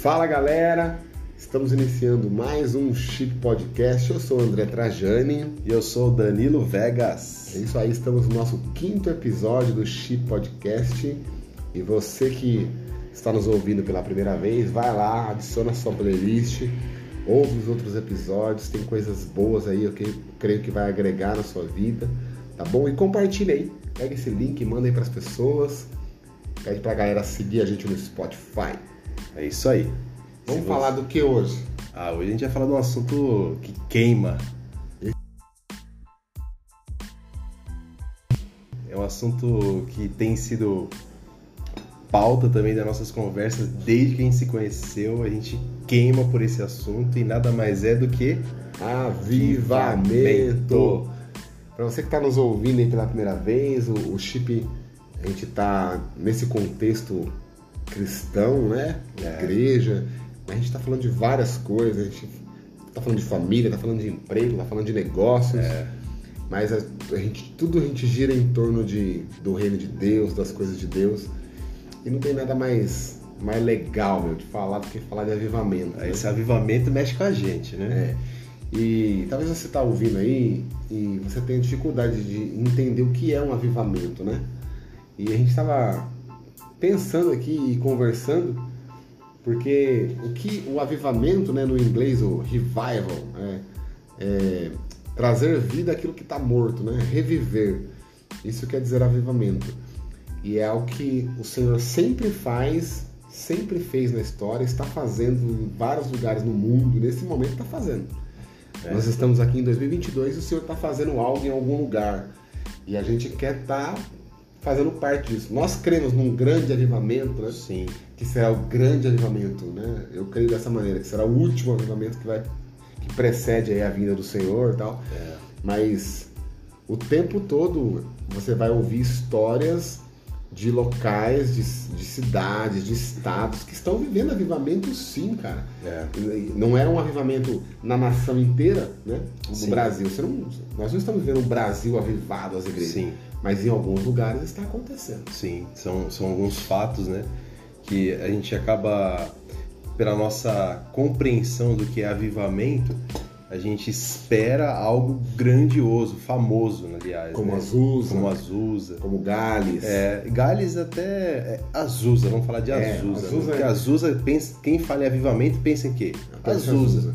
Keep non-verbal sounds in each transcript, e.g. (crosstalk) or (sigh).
Fala galera, estamos iniciando mais um Chip Podcast. Eu sou o André Trajani. E eu sou o Danilo Vegas. É isso aí, estamos no nosso quinto episódio do Chip Podcast. E você que está nos ouvindo pela primeira vez, vai lá, adiciona a sua playlist, ouve os outros episódios, tem coisas boas aí, eu creio que vai agregar na sua vida, tá bom? E compartilha aí, pega esse link, manda aí para as pessoas, pede para a galera seguir a gente no Spotify. É isso aí. Vamos falar do que hoje? Ah, hoje a gente vai falar de um assunto que queima. É um assunto que tem sido pauta também das nossas conversas desde que a gente se conheceu. A gente queima por esse assunto e nada mais é do que avivamento. Para você que está nos ouvindo aí pela primeira vez, o, o Chip, a gente está nesse contexto cristão, né? É. Igreja. A gente está falando de várias coisas. A gente está falando de família, está falando de emprego, está falando de negócios. É. Mas a, a, gente, tudo a gente gira em torno de, do reino de Deus, das coisas de Deus. E não tem nada mais, mais legal, meu, de falar do que falar de avivamento. Né? Esse avivamento mexe com a gente, né? É. E talvez você está ouvindo aí e você tenha dificuldade de entender o que é um avivamento, né? E a gente estava pensando aqui e conversando, porque o que o avivamento, né, no inglês o revival, é, é trazer vida àquilo que está morto, né? Reviver. Isso quer dizer avivamento. E é o que o Senhor sempre faz, sempre fez na história, está fazendo em vários lugares no mundo, nesse momento está fazendo. É. Nós estamos aqui em 2022 e o Senhor está fazendo algo em algum lugar. E a gente quer estar tá fazendo parte disso. Nós cremos num grande avivamento, né? Sim. Que será o grande avivamento, né? Eu creio dessa maneira, que será o último avivamento que vai que precede aí a vinda do Senhor, e tal. É. Mas o tempo todo você vai ouvir histórias de locais, de, de, cidades, de estados que estão vivendo avivamento sim, cara. É. Não é um avivamento na nação inteira, né? No sim. Brasil. Não, nós não estamos vendo um Brasil avivado as igrejas. Sim. Mas em alguns lugares está acontecendo. Sim, são, são alguns fatos, né? Que a gente acaba, pela nossa compreensão do que é avivamento, a gente espera algo grandioso, famoso, aliás. Como né? Azusa. Como Azusa. Como Gales. É, Gales até. É, Azusa, vamos falar de é, Azusa. Azusa né? Porque é... Azusa, pensa, quem fala em avivamento pensa em quê? Azusa. Azusa.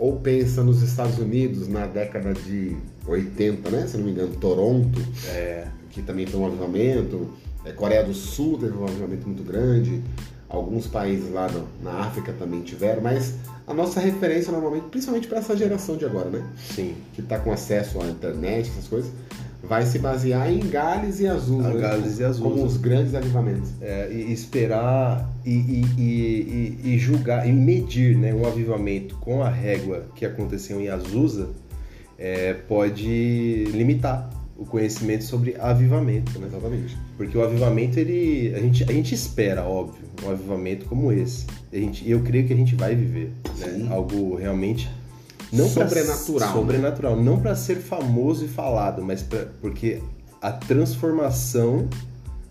Ou pensa nos Estados Unidos na década de 80, né? Se não me engano, Toronto, é. que também foi um avivamento. É, Coreia do Sul teve um avivamento muito grande. Alguns países lá no, na África também tiveram, mas a nossa referência normalmente, principalmente para essa geração de agora, né? Sim. Que está com acesso à internet, essas coisas, vai se basear em Gales e Azul, né? Gales e Azul. Como os grandes avivamentos. É, e esperar e, e, e, e, julgar e medir né, o avivamento com a régua que aconteceu em Azusa é, pode limitar o conhecimento sobre avivamento, né? Exatamente. Porque o avivamento, ele, a, gente, a gente espera, óbvio, um avivamento como esse. A gente, eu creio que a gente vai viver né? algo realmente não sobrenatural. Pra, sobrenatural, não para ser famoso e falado, mas pra, porque a transformação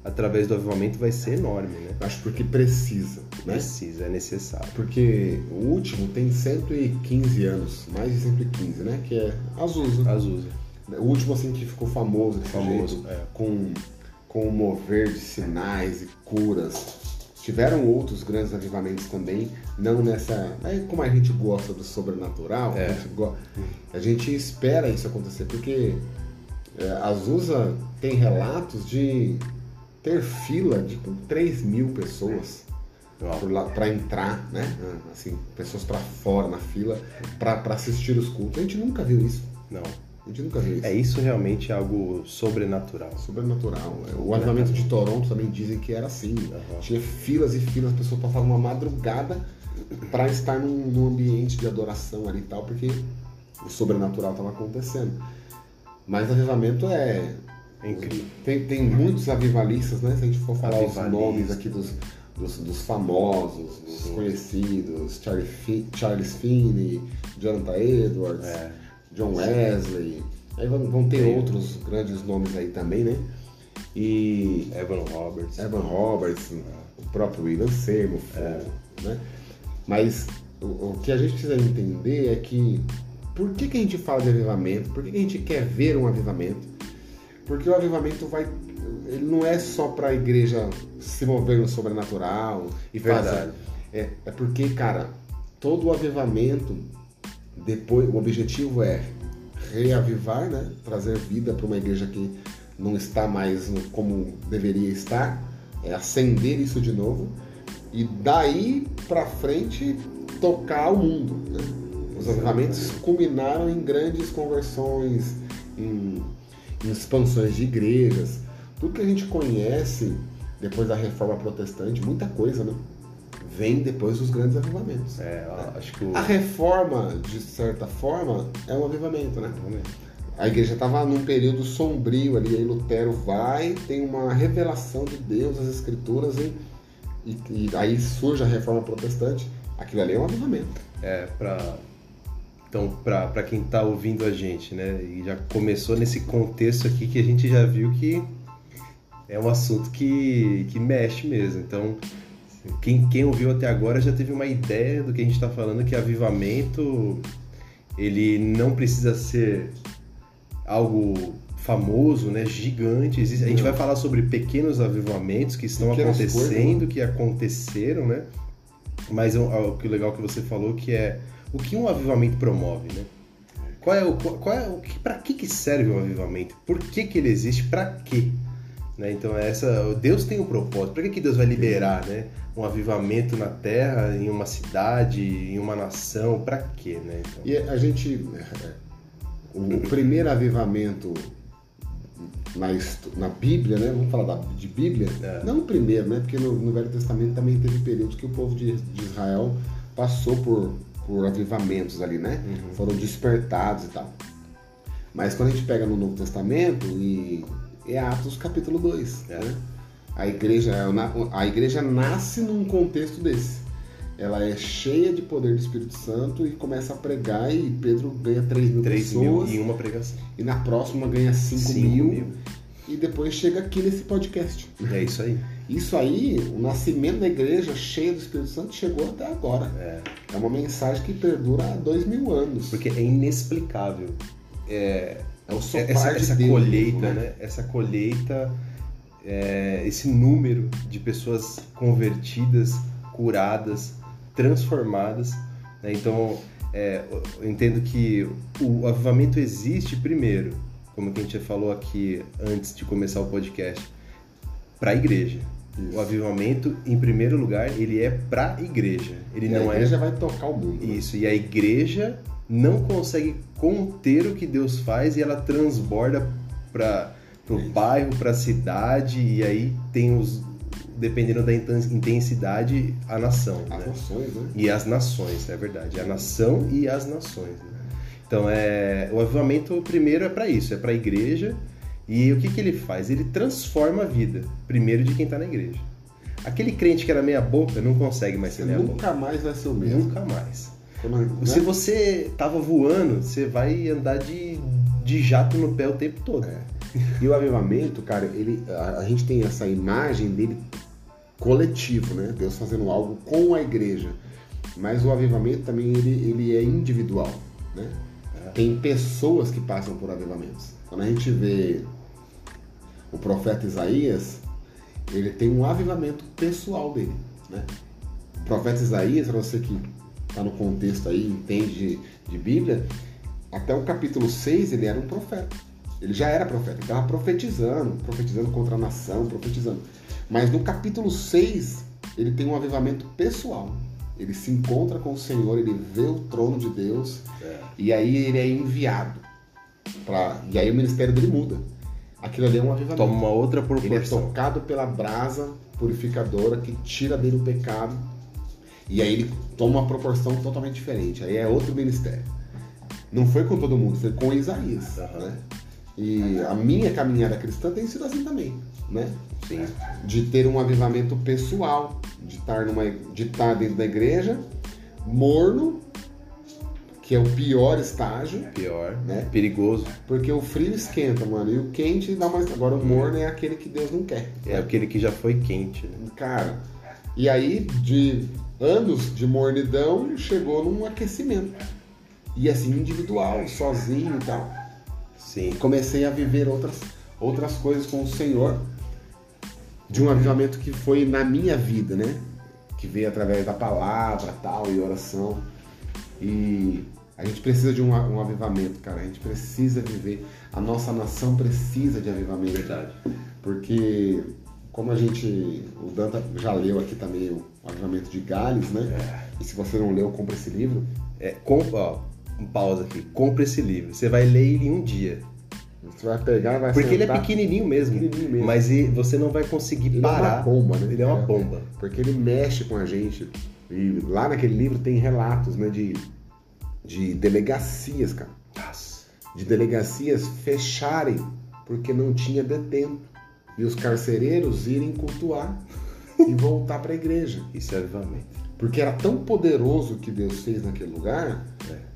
através do avivamento vai ser enorme, né? Acho porque precisa, né? Precisa, é necessário. Porque o último tem 115 anos, mais de 115, né? Que é Azusa. Azusa. O último assim que ficou famoso, famoso, jeito, é. com com o mover de sinais e curas. Tiveram outros grandes avivamentos também, não nessa. É como a gente gosta do sobrenatural, é. a, gente a, gente espera isso acontecer, porque é, Azusa tem relatos de ter fila de 3 mil pessoas para entrar, né? Assim, pessoas para fora na fila para assistir os cultos. A gente nunca viu isso. Não. A gente nunca viu isso. É isso realmente é algo sobrenatural. Sobrenatural. O avivamento de Toronto também dizem que era assim. Uhum. Tinha filas e filas, as pessoas passavam uma madrugada para estar num, num, ambiente de adoração ali e tal, porque o sobrenatural estava acontecendo. Mas avivamento é. É incrível. Tem, tem muitos avivalistas, né? Se a gente for falar os nomes aqui dos, dos, dos famosos, dos Sim. conhecidos, Charlie, Charles Finney, Jonathan Edwards. É John Wesley. Aí vão, vão ter outros grandes nomes aí também, né? E Evan Roberts. Evan Roberts, o próprio William Seymour, é. né? Mas o, o que a gente precisa entender é que por que, que a gente fala de avivamento? Por que, que a gente quer ver um avivamento? Porque o avivamento vai. Ele não é só para a igreja se mover no sobrenatural e Verdade. fazer. É, é porque, cara, todo o avivamento, depois, o objetivo é reavivar, né? Trazer vida para uma igreja que não está mais como deveria estar, é acender isso de novo e daí para frente tocar o mundo. Né? Os avivamentos culminaram em grandes conversões, em, em expansões de igrejas, tudo que a gente conhece depois da reforma protestante, muita coisa, né? Vem depois dos grandes avivamentos. É, acho que o. A reforma, de certa forma, é um avivamento, né? A igreja estava num período sombrio ali, aí Lutero vai, tem uma revelação de Deus, as escrituras, e, e, e aí surge a reforma protestante. Aquilo ali é um avivamento. É, pra. Então, pra quem tá ouvindo a gente, né? E já começou nesse contexto aqui que a gente já viu que é um assunto que, que mexe mesmo. Então, quem, quem ouviu até agora já teve uma ideia do que a gente está falando, que avivamento ele não precisa ser algo famoso, né, gigante. Existe- a gente vai falar sobre pequenos avivamentos que estão Pequenas acontecendo, que aconteceram, né? Mas o, o que legal que você falou que é o que um avivamento promove, né? Qual é o qual, qual é o que para que que serve um avivamento? Por que que ele existe? Para quê? Né? Então essa Deus tem um propósito. Para que que Deus vai liberar, né? Um avivamento na terra, em uma cidade, em uma nação? Para quê, né? Então, E a gente. O, primeiro avivamento na, na Bíblia, né? Vamos falar da- de Bíblia? É. Não o primeiro, né? Porque no, no Velho Testamento também teve períodos que o povo de, de Israel passou por, por avivamentos ali, né? Foram despertados e tal. Mas quando a gente pega no Novo Testamento, e é Atos capítulo 2, É. né? A igreja, a igreja nasce num contexto desse. Ela é cheia de poder do Espírito Santo e começa a pregar e Pedro ganha 3 mil 3 mil pessoas em uma pregação. e na próxima ganha 5 Cinco mil, mil. e depois chega aqui nesse podcast. É isso aí. Isso aí, o nascimento da igreja cheia do Espírito Santo chegou até agora. É. É uma mensagem que perdura há dois mil anos. Porque é inexplicável. É, É o soprar essa, de essa Deus, colheita, né? né? Essa colheita, é, esse número de pessoas convertidas, curadas, transformadas. né? Então, é, eu entendo que o avivamento existe primeiro, como a gente já falou aqui antes de começar o podcast, para a igreja. Isso. O avivamento, em primeiro lugar, ele é para a igreja. Ele E não a é igreja vai tocar o mundo. né? isso, e a igreja não consegue conter o que Deus faz e ela transborda para o Isso. bairro, para a cidade, e aí tem os. Dependendo da inten- intensidade, a nação. As né? nações, né? E as nações, é verdade. A nação e as nações. né? Então, é, o avivamento, primeiro, é para isso, é para a igreja. E o que, que ele faz? Ele transforma a vida, primeiro, de quem está na igreja. Aquele crente que era meia boca não consegue mais Você ser meia boca. nunca mais vai ser o mesmo. Nunca mais. Né? Se você tava voando, você vai andar de, de jato no pé o tempo todo. É. E o avivamento, cara, ele, a, a gente tem essa imagem dele coletivo, né? Deus fazendo algo com a igreja. Mas o avivamento também ele, ele é individual, né? Tem pessoas que passam por avivamentos. Quando a gente vê o profeta Isaías, ele tem um avivamento pessoal dele, né? O profeta Isaías, para você que está no contexto aí, entende de, de Bíblia, até o capítulo 6 ele era um profeta. Ele já era profeta, ele estava profetizando, profetizando contra a nação, profetizando. Mas no capítulo 6, ele tem um avivamento pessoal. Ele se encontra com o Senhor, ele vê o trono de Deus, e aí ele é enviado. Pra... E aí o ministério dele muda. Aquilo ali é um avivamento. Toma uma outra Ele é proporção. tocado pela brasa purificadora que tira dele o pecado. E aí ele toma uma proporção totalmente diferente. Aí é outro ministério. Não foi com todo mundo, foi com Isaías. Aham. Né? E a minha caminhada cristã tem sido assim também. Né? Sim. De ter um avivamento pessoal, de estar, numa, de estar dentro da igreja, morno, que é o pior estágio, Pior, Né? perigoso. porque o frio esquenta, mano, e o quente dá mais. Agora o morno é aquele que Deus não quer. É aquele que já foi quente. Né? Cara, e aí de anos de mornidão chegou num aquecimento. E assim, individual, sozinho e tal. Sim. Comecei a viver outras, outras coisas com o Senhor, de um avivamento que foi na minha vida, né? Que veio através da palavra tal e oração. E a gente precisa de um, um avivamento, cara. A gente precisa viver. A nossa nação precisa de avivamento. Verdade. Porque, como a gente. O Danta já leu aqui também o Avivamento de Gales, né? É. E se você não leu, compra esse livro. É, com, ó, pausa aqui. Compre esse livro. Você vai ler ele em um dia. Você vai pegar, vai Porque ele é sentar. pequenininho mesmo. Pequenininho mesmo. Mas e- você não vai conseguir Ele parar. é uma bomba, né? Ele é uma bomba. Porque ele mexe com a gente. E lá naquele livro tem relatos, né? De, de delegacias, cara. Nossa. De delegacias fecharem porque não tinha detento. E os carcereiros irem cultuar e voltar para a igreja. (laughs) Isso é avivamento. Porque era tão poderoso o que Deus fez naquele lugar É.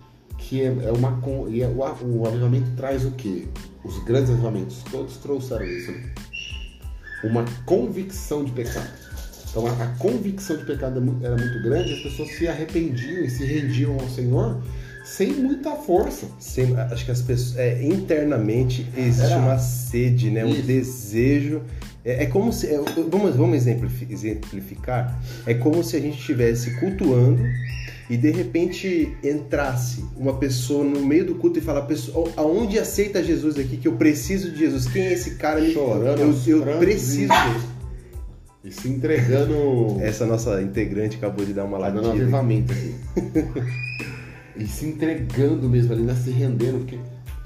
que é, é uma e é- o, o avivamento traz o quê? Os grandes avivamentos todos trouxeram isso, né? Uma convicção de pecado. Então a, a convicção de pecado é era muito grande, as pessoas se arrependiam e se rendiam ao Senhor sem muita força. Sem- acho que as pessoas. é, internamente existe Era- uma sede, né? Um Isso. desejo. É, é como se. é, vamos, vamos exemplifi- exemplificar. É como se a gente estivesse cultuando e de repente entrasse uma pessoa no meio do culto e falar, pessoa, aonde aceita Jesus aqui que eu preciso de Jesus? Quem é esse cara? Me- Chorando eu, eu preciso e- dele. E se entregando. Essa nossa integrante acabou de dar uma Tá dando latida. avivamento aqui. (laughs) e se entregando mesmo ali, né? se rendendo, porque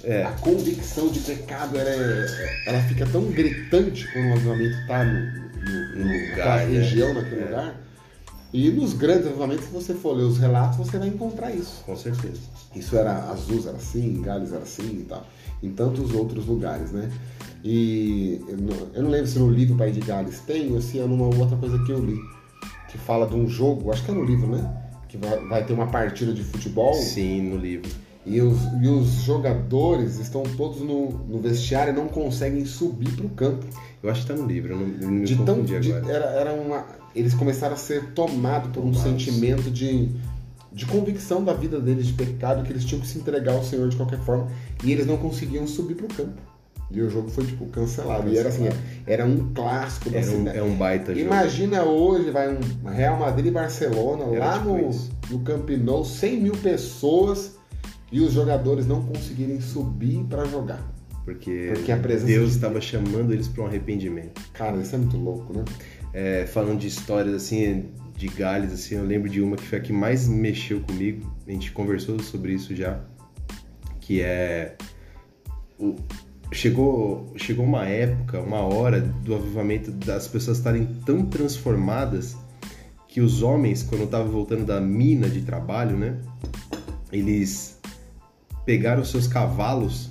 É. a convicção de pecado ela, é- ela fica tão gritante quando o avivamento está no, no, No lugar, naquela né? região, naquele É. lugar. E nos grandes avivamentos, se você for ler os relatos, você vai encontrar isso. Com certeza. Isso era Azul era assim, Gales era assim e tal. Em tantos outros lugares, né? E eu não, eu não lembro se no livro Pai de Gales tem ou se é numa outra coisa que eu li. Que fala de um jogo, acho que é no livro, né? Que vai, vai ter uma partida de futebol Sim, no livro. E os, e os jogadores estão todos no, no vestiário e não conseguem subir para o campo. Eu acho que tá no livro, eu não, eu me De tão, de- era, era uma, eles começaram a ser tomados por um Tomados. sentimento de, de convicção da vida deles de pecado, que eles tinham que se entregar ao Senhor de qualquer forma, e eles não conseguiam subir para o campo. E o jogo foi tipo cancelado. E era assim, era um clássico da Era um, cidade. é um baita jogo. Imagina hoje, vai um Real Madrid e Barcelona Era lá tipo no, isso. no Camp Nou, 100 mil pessoas e os jogadores não conseguirem subir para jogar. Porque, Porque Deus de- estava chamando eles para um arrependimento. Cara, isso é muito louco, né? É, falando de histórias assim, de Gales, assim, eu lembro de uma que foi a que mais mexeu comigo. A gente conversou sobre isso já. Que é. o- chegou, chegou uma época, uma hora do avivamento das pessoas estarem tão transformadas que os homens, quando estavam voltando da mina de trabalho, né? Eles pegaram seus cavalos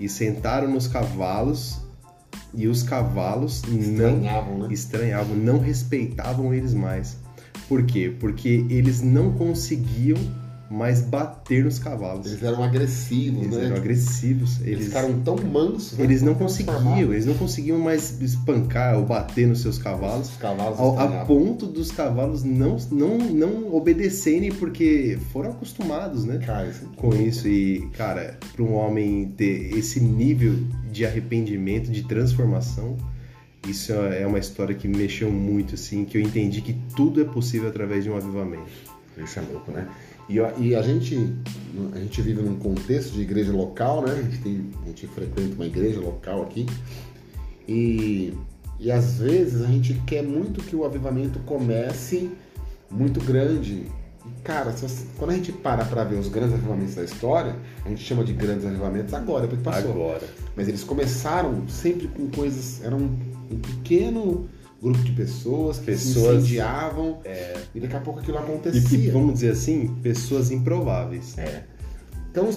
e sentaram nos cavalos e os cavalos não Estranhavam, né? estranhavam, não respeitavam eles mais. Por quê? Porque eles não conseguiam mais bater nos cavalos. Eles eram agressivos, Eles né? eram agressivos. Eles, Eles, ficaram tão mansos. né? eles não conseguiam, eles não conseguiam mais espancar ou bater nos seus cavalos. Os cavalos Ao, a ponto dos cavalos não, não, não obedecerem porque foram acostumados, né? Cara, isso é com isso e, cara, para um homem ter esse nível de arrependimento, de transformação, isso é uma história que me mexeu muito, assim, que eu entendi que tudo é possível através de um avivamento. Isso é louco, né? E, a- e a gente a gente vive num contexto de igreja local, né? A gente, tem, a gente frequenta uma igreja local aqui e, e às vezes a gente quer muito que o avivamento comece muito grande. E, cara, você- quando a gente para para ver os grandes avivamentos da história, a gente chama de grandes avivamentos agora, porque passou. Agora. Mas eles começaram sempre com coisas. Era um, um pequeno grupo de pessoas que se Pessoas- incendiavam e daqui a pouco aquilo acontecia. e vamos dizer assim, pessoas improváveis. É. Então,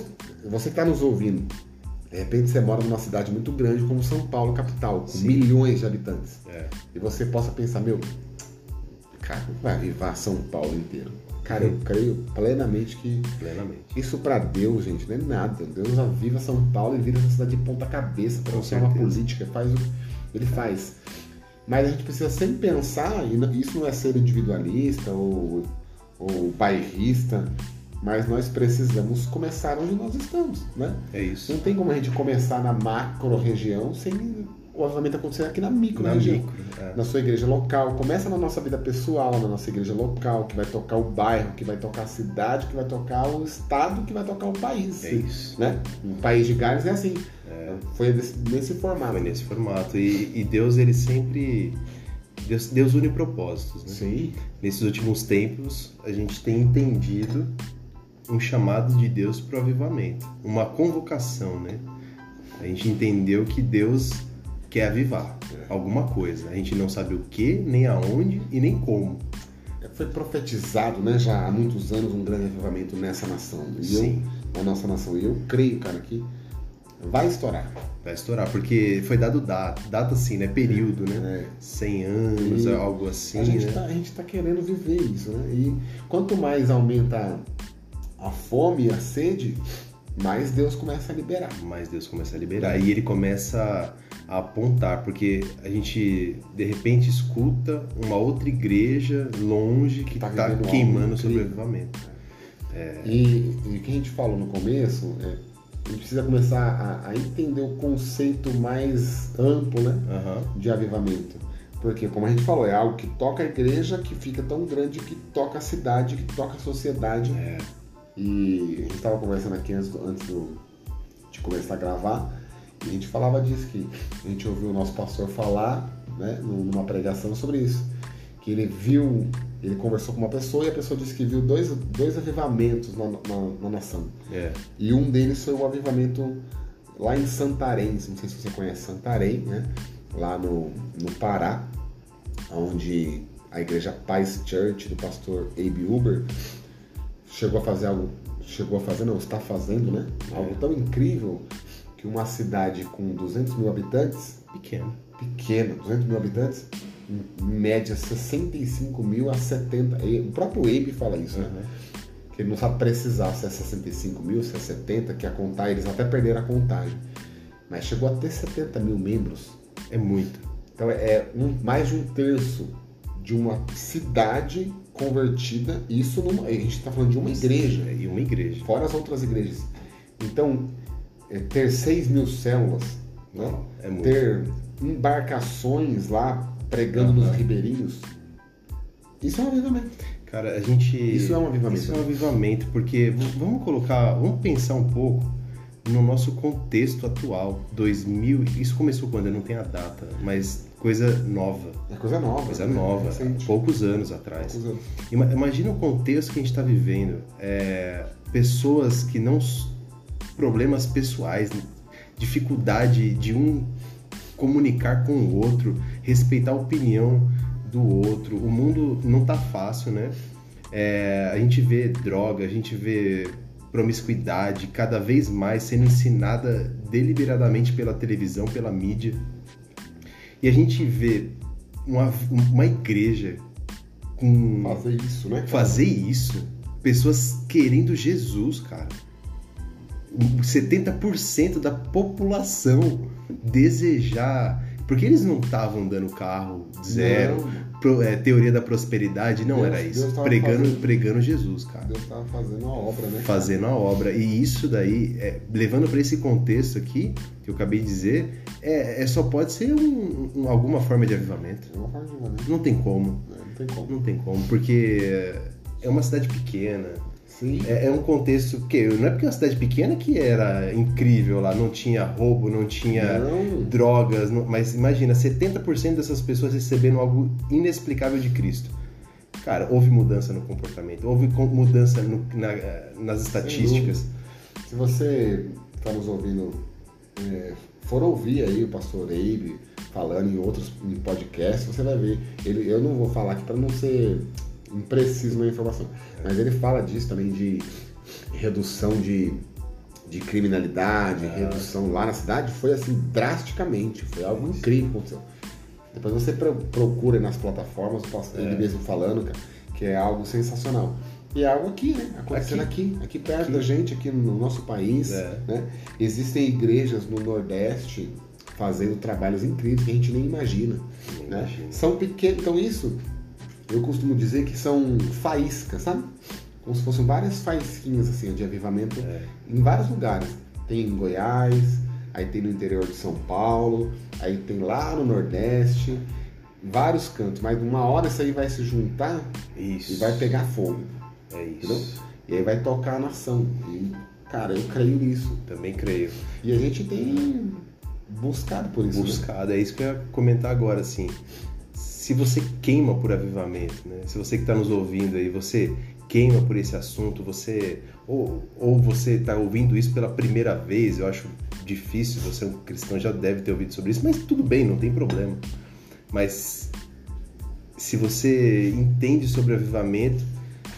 você que está nos ouvindo, de repente você mora numa cidade muito grande como São Paulo, capital, com Sim. milhões de habitantes. É. E você possa pensar, meu, cara, vai avivar São Paulo inteiro. Cara, eu creio plenamente que Plenamente. isso para Deus, gente, não é nada. Deus aviva São Paulo e vira essa cidade de ponta cabeça, transforma a certeza. política, faz o ele faz. Mas a gente precisa sempre pensar, e isso não é ser individualista ou, ou bairrista, mas nós precisamos começar onde nós estamos, né? É isso. Não tem como a gente começar na macro região sem o avivamento acontecer aqui na micro na região. Micro, é. Na sua igreja local. Começa na nossa vida pessoal, na nossa igreja local, que vai tocar o bairro, que vai tocar a cidade, que vai tocar o estado, que vai tocar o país. É isso. Né? Um país de Gales é assim. É. Foi nesse, nesse, formato. Foi nesse formato. E, e Deus, ele sempre. Deus, Deus une propósitos, né? Sim. Nesses últimos tempos, a gente tem entendido um chamado de Deus para o avivamento, uma convocação, né? A gente entendeu que Deus quer avivar alguma coisa. A gente não sabe o que, nem aonde e nem como. É, foi profetizado, né, já há muitos anos um grande avivamento nessa nação. E Sim. Eu, na nossa nação. E eu creio, cara, que vai estourar. Vai estourar, porque foi dado data, data assim, né? Período, né? É. 100 anos, e algo assim. A gente, né? tá, a gente tá querendo viver isso, né? E quanto mais aumenta a fome e a sede, mais Deus começa a liberar. Mais Deus começa a liberar. E ele começa a apontar, porque a gente de repente escuta uma outra igreja longe que está tá queimando o sobrevivimento. É... E, e o que a gente falou no começo, é, a gente precisa começar a, a, entender o conceito mais amplo né, uhum. de avivamento. Porque, como a gente falou, é algo que toca a igreja, que fica tão grande que toca a cidade, que toca a sociedade. É. E a gente estava conversando aqui antes, antes do, de começar a gravar, e a gente falava disso, que a gente ouviu o nosso pastor falar né, numa pregação sobre isso. Que ele viu, ele conversou com uma pessoa e a pessoa disse que viu dois, dois avivamentos na, na, na nação. É. E um deles foi o avivamento lá em Santarém, não sei se você conhece Santarém, né? lá no, no Pará, onde a igreja Paz Church do pastor Abe Uber chegou a fazer algo, chegou a fazer, não, está fazendo, né? Algo tão incrível que uma cidade com 200 mil habitantes, pequena, pequena, 200 mil habitantes, em média 65 mil a 70, o próprio Abe fala isso, né? Que ele não sabe precisar se é 65 mil, se é 70, que a contar, eles até perderam a contagem. Mas chegou a ter 70 mil membros. É muito. Então é um, mais de um terço de uma cidade convertida, isso numa, a gente está falando de uma igreja. E uma igreja. Fora as outras igrejas. Então, é, ter 6 mil células, né? é ter embarcações lá pregando uhum. nos ribeirinhos, isso é um avivamento. Cara, a gente. Isso é um avivamento. Isso é um avivamento, porque vamos colocar, vamos pensar um pouco no nosso contexto atual. 2000, isso começou quando? Eu não tenho a data, mas coisa nova. É coisa nova. Coisa né? nova, há poucos anos atrás. Poucos anos. Imagina o contexto que a gente está vivendo. É, pessoas que não. problemas pessoais, dificuldade de um comunicar com o outro, respeitar a opinião do outro. O mundo não tá fácil, né? É, a gente vê droga, a gente vê promiscuidade cada vez mais sendo ensinada deliberadamente pela televisão, pela mídia. E a gente vê uma, uma igreja com. Fazer isso, né? Cara? Fazer isso. Pessoas querendo Jesus, cara. 70% da população desejar. Porque eles não estavam dando carro zero, pro, é, teoria da prosperidade, não Deus, era isso. Pregando, fazendo, pregando Jesus, cara. Deus estava fazendo a obra, né? Fazendo a obra. E isso daí, é, levando para esse contexto aqui, que eu acabei de dizer, é, é só pode ser um, um, alguma forma de avivamento. Uma forma de avivamento. Não tem como. É, não tem como. Não tem como, porque é uma cidade pequena Sim. É, é, um contexto que não é porque é uma cidade pequena que era incrível lá, não tinha roubo, não tinha não. drogas, não, mas imagina 70% dessas pessoas recebendo algo inexplicável de Cristo. Cara, houve mudança no comportamento, houve mudança no, na, nas estatísticas. Se você está nos ouvindo, é, for ouvir aí o pastor Abe falando em outros em podcasts, você vai ver. Ele, eu não vou falar aqui para não ser impreciso na informação. Mas ele fala disso também de redução de, de criminalidade, é. redução lá na cidade, foi assim drasticamente, foi algo incrível que aconteceu. Depois você procura nas plataformas, ele é. mesmo falando, cara, que é algo sensacional. E é algo aqui, né? Acontecendo aqui, aqui, aqui perto aqui. da gente, aqui no nosso país. É. Né? Existem igrejas no Nordeste fazendo trabalhos incríveis que a gente nem imagina. né? imagina. São pequenos, então isso eu costumo dizer que são faíscas, sabe? Como se fossem várias faísquinhas assim, de avivamento É. em vários lugares. Tem em Goiás, aí tem no interior de São Paulo, aí tem lá no Nordeste, vários cantos, mas uma hora isso aí vai se juntar Isso. e vai pegar fogo, É entendeu? isso. E aí vai tocar a nação. E, cara, eu creio nisso. Também creio. E a gente tem buscado por isso. né? Buscado, é isso que eu ia comentar agora, assim. Se você queima por avivamento, né? Se você que está nos ouvindo aí, você queima por esse assunto, você ou, ou você está ouvindo isso pela primeira vez, eu acho difícil, você é um cristão já deve ter ouvido sobre isso, mas tudo bem, não tem problema. Mas se você entende sobre avivamento,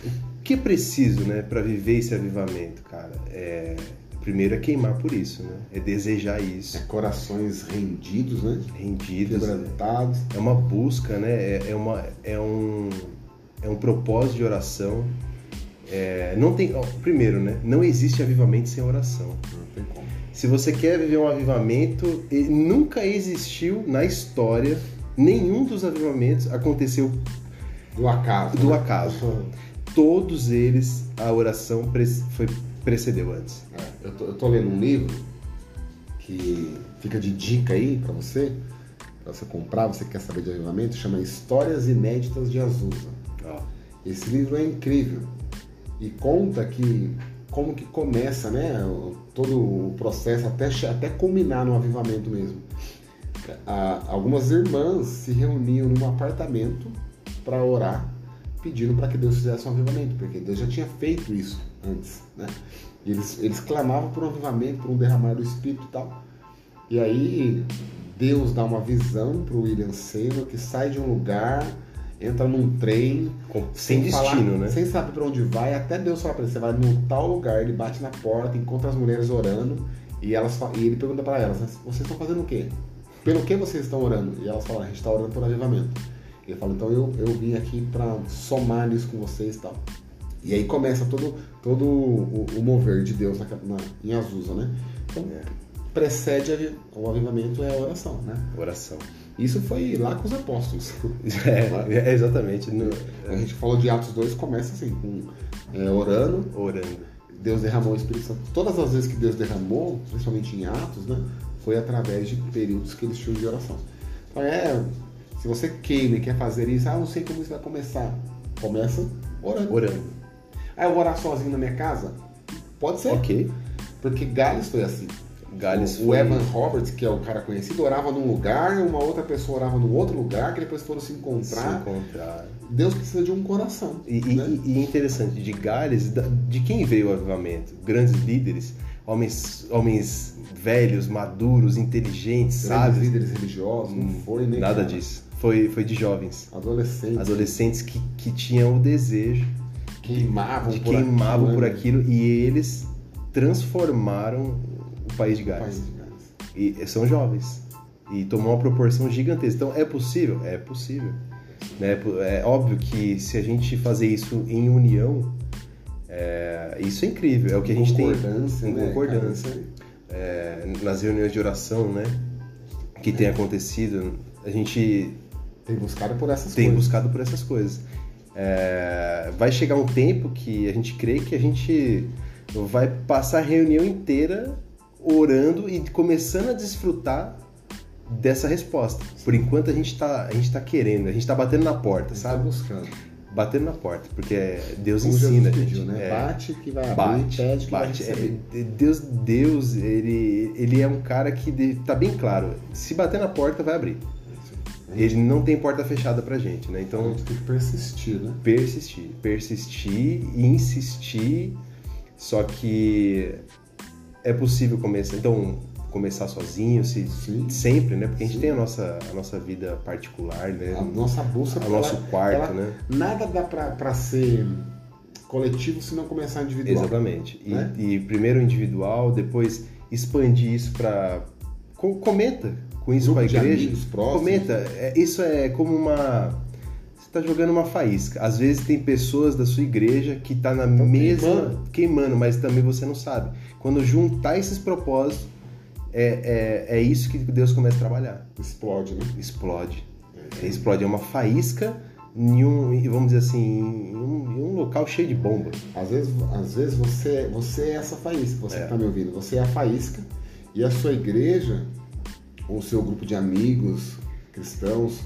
o que é preciso, né, para viver esse avivamento, cara? É primeiro é queimar por isso, né? É desejar isso, É corações rendidos, né? rendidos, né? Quebrantados. É uma busca, né? É, é uma, é, um, é um propósito de oração. É, não tem, ó, primeiro, né? Não existe avivamento sem oração. Não tem como. Se você quer viver um avivamento, e nunca existiu na história nenhum dos avivamentos aconteceu Do acaso. do né? acaso. Todos eles a oração foi precedeu antes. É, eu, tô, eu tô lendo um livro que fica de dica aí pra você, pra você comprar, você que quer saber de avivamento, chama Histórias Inéditas de Azusa. Ó, Esse livro é incrível e conta que como que começa, né, todo o processo até até culminar no avivamento mesmo. Ah, algumas irmãs se reuniam num apartamento para orar, pedindo para que Deus fizesse um avivamento, porque Deus já tinha feito isso antes, né? Eles, eles clamavam por um avivamento, por um derramar do Espírito e tal. E aí Deus dá uma visão para o William Seymour que sai de um lugar, entra num trem, com- sem falar- destino, né? Sem saber para onde vai, até Deus fala para ele, você vai num tal lugar, ele bate na porta, encontra as mulheres orando e elas e ele pergunta para elas, vocês estão fazendo o quê? Pelo que vocês estão orando? E elas falam, a gente está orando por avivamento. Ele fala, então eu, eu vim aqui para somar nisso com vocês e tal. E aí começa todo, todo o, o mover de Deus na, na- em Azusa, né? Então, É. precede o avivamento é a oração, né? Oração. Isso foi lá com os apóstolos. (laughs) É, é exatamente. no- A gente falou de Atos 2, começa assim, com é, orando, orando. Deus derramou o Espírito Santo. Todas as vezes que Deus derramou, principalmente em Atos, né, foi através de períodos que eles tinham de oração. Então é, se você queima e quer fazer isso, ah, não sei como isso vai começar. Começa orando. Orando. Ah, eu vou orar sozinho na minha casa? Pode ser. Ok. Porque Gales foi assim. Gales o, o foi- Evan Roberts, que é o cara conhecido, orava num lugar, uma outra pessoa orava num outro lugar, que depois foram se Se encontrar. encontrar. Deus precisa de um coração. E, e- né? e interessante, de Gales, de quem veio o avivamento? Grandes líderes, homens, homens velhos, maduros, inteligentes, Grandes sábios. líderes religiosos, não foi nem Nada cara. disso. Foi, foi de jovens. Adolescentes Adolescentes que, que tinham o desejo, queimavam de por queimavam aquilo, por né? aquilo e eles transformaram o país de País Gales. de Gales. E são jovens. E tomou uma proporção gigantesca. Então é possível? É possível. Né? É óbvio que se a gente fazer isso em união, é, isso é incrível. É o que a gente tem em né, concordância. cara? É, nas reuniões de oração, né? Que tem acontecido, a gente Tem buscado por essas tem coisas. buscado por essas coisas. É, vai chegar um tempo que a gente crê que a gente vai passar a reunião inteira orando e começando a desfrutar dessa resposta. Por enquanto a gente tá, a gente tá querendo, a gente tá batendo na porta, Está sabe? buscando. Batendo na porta, porque Deus Como ensina, Jesus gente. pediu, né? É, Bate que vai abrir, bate, pede que vai bate. receber. É, Deus, Deus, ele, ele é um cara que de- tá bem claro. Se bater na porta, vai abrir. Ele não tem porta fechada pra gente, né? A Então, gente tem que persistir, né? persistir, persistir e insistir. Só que é possível começar, então começar sozinho, se, Sim. sempre, né? Porque a gente Sim. tem a nossa, a nossa vida particular, né? A nossa busca O nosso quarto, ela- né? Nada dá pra, pra ser coletivo se não começar individual. Exatamente. E, né? e primeiro individual, depois expandir isso para comenta com isso Grupo com a igreja. Comenta. É, isso é como uma você está jogando uma faísca. Às vezes tem pessoas da sua igreja que tá na Tão mesma queimando. queimando, mas também você não sabe. Quando juntar esses propósitos é, é, é isso que Deus começa a trabalhar. Explode, né? Explode. É. Explode. É uma faísca em um, vamos dizer assim, em um, em um, local cheio de bomba. Às vezes, às vezes você, você é essa faísca, você é. que tá me ouvindo, você é a faísca e a sua igreja, ou o seu grupo de amigos cristãos,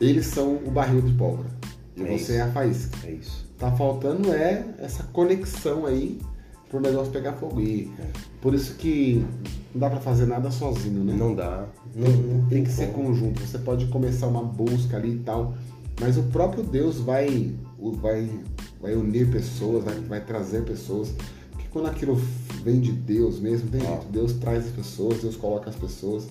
eles são o barril de pólvora. E é você isso. é a faísca. É isso. Tá faltando é essa conexão aí pro negócio pegar fogo. E é. por isso que não dá para fazer nada sozinho, né? Não dá. Não, tem, não tem que ser conjunto. Você pode começar uma busca ali e tal, mas o próprio Deus vai, vai, vai unir pessoas, vai, vai trazer pessoas. Porque quando aquilo vem de Deus mesmo, tem jeito. Deus traz as pessoas, Deus coloca as pessoas.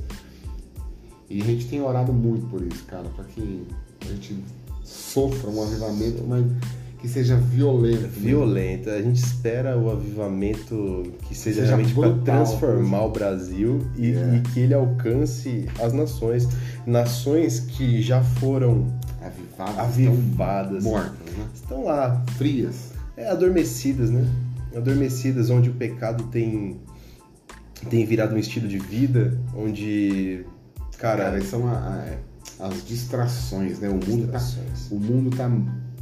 E a gente tem orado muito por isso, cara, para que a gente sofra um avivamento, mas que seja violento. Violento. A gente espera o avivamento que seja, seja realmente para transformar o Brasil e, é. e, que ele alcance as nações. Nações que já foram avivadas, avivadas mortas, né? estão lá. Frias. É, adormecidas, né? Adormecidas, onde o pecado tem, tem virado um estilo de vida, onde. Cara, cara são a, a, as distrações, né? O mundo, tá, o mundo tá,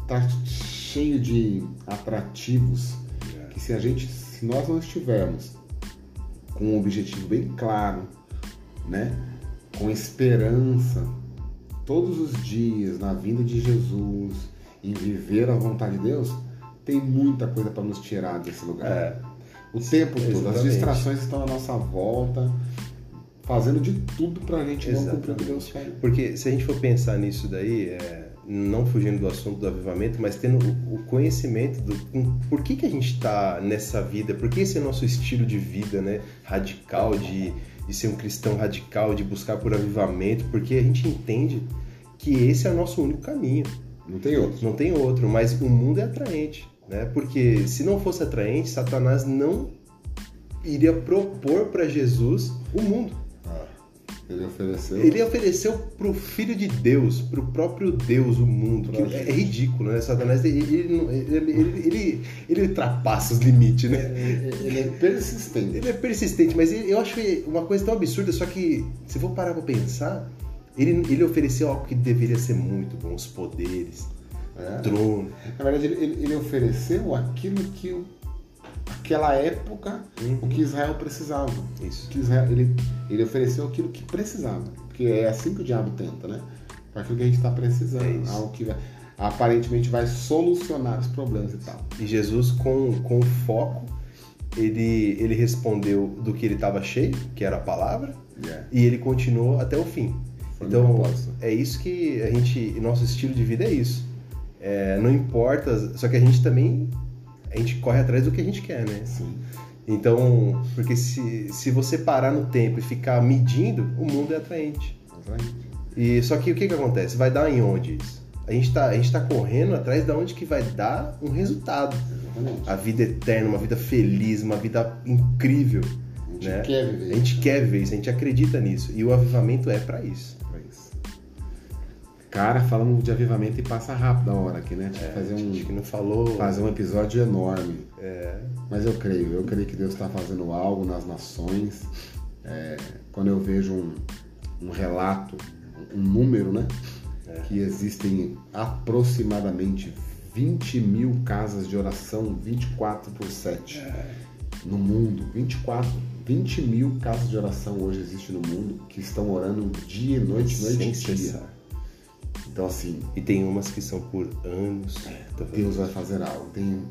tá cheio de atrativos que se a gente, se nós não estivermos com um objetivo bem claro, né, com esperança todos os dias na vinda de Jesus, em viver a vontade de Deus, tem muita coisa para nos tirar desse lugar. É. O tempo todo, Exatamente. as distrações estão à nossa volta, fazendo de tudo para a gente Exatamente. não cumprir o que Deus quer. Porque se a gente for pensar nisso daí, é não fugindo do assunto do avivamento, mas tendo o conhecimento do por que, que a gente está nessa vida, por que esse é o nosso estilo de vida, né? Radical, de, de ser um cristão radical, de buscar por avivamento, porque a gente entende que esse é o nosso único caminho. Não tem outro. Não tem outro, mas o mundo é atraente, né? Porque se não fosse atraente, Satanás não iria propor para Jesus o mundo. Ele ofereceu. Ele ofereceu pro Filho de Deus, pro próprio Deus, o mundo. É, ridículo, né? Satanás, ele, ele, ele, ele, ultrapassa os limites, né? Ele é persistente. Ele é persistente, mas eu acho uma coisa tão absurda, só que se for parar pra pensar, ele, ele ofereceu algo que deveria ser muito bom, os poderes, é. trono. Na verdade, ele, ele ofereceu aquilo que o aquela época uhum. o que Israel precisava. Isso. Que Israel, ele, ele ofereceu aquilo que precisava. Porque é assim que o diabo tenta, né? Para aquilo que a gente está precisando. É algo que vai, aparentemente vai solucionar os problemas e tal. E Jesus, com, com foco, ele, ele respondeu do que ele estava cheio, que era a palavra, yeah. e ele continuou até o fim. Foi então, é isso que a gente. Nosso estilo de vida é isso. É, não importa, só que a gente também a gente corre atrás do que a gente quer, né? Sim. Então, porque se, se você parar no tempo e ficar medindo, o mundo é atraente. E, só que o que, que acontece? Vai dar em onde isso? A gente está tá correndo atrás de onde que vai dar um resultado. Exatamente. A vida eterna, uma vida feliz, uma vida incrível. A gente né? quer viver. A gente quer ver isso, a gente acredita nisso. E o avivamento é para isso. Cara, falamos de avivamento e passa rápido a hora aqui, né? É, fazer um, que não falou. Fazer um episódio enorme. É. Mas eu creio, eu creio que Deus está fazendo algo nas nações. É, quando eu vejo um, um relato, um número, né? É. Que existem aproximadamente 20 mil casas de oração 24 por 7 é. no mundo. 24, 20 mil casas de oração hoje existem no mundo que estão orando dia e noite, noite e dia. Então, assim. E tem umas que são por anos. É, Deus vai fazer algo. Tem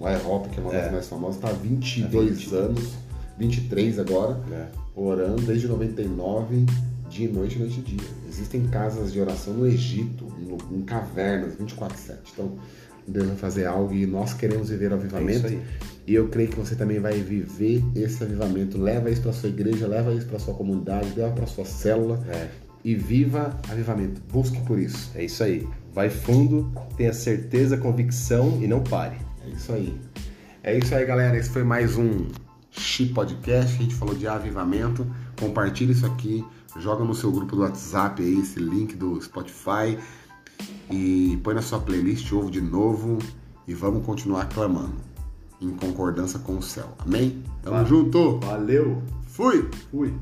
o Aerop, que é uma das é. mais famosas, está há 22 20. anos, 23 agora, é. orando desde 99, dia e noite, noite e dia. Existem casas de oração no Egito, no, em cavernas, 24-7. Então, Deus vai fazer algo e nós queremos viver o avivamento. É e eu creio que você também vai viver esse avivamento. Leva isso para sua igreja, leva isso para sua comunidade, leva para sua célula. É e viva avivamento. Busque por isso. É isso aí. Vai fundo, tenha certeza, convicção e não pare. É isso aí. É isso aí, galera. Esse foi mais um Chi Podcast. A gente falou de avivamento. Compartilhe isso aqui. Joga no seu grupo do WhatsApp aí esse link do Spotify. E põe na sua playlist, ouve de novo. E vamos continuar clamando. em concordância com o céu. Amém? Tamo Valeu. junto. Valeu! Fui. Fui!